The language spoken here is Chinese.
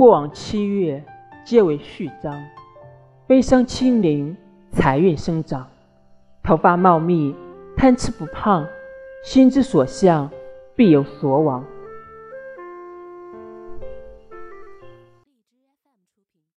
过往七月皆为序章悲伤清零财运生长。头发茂密贪吃不胖心之所向必有所往。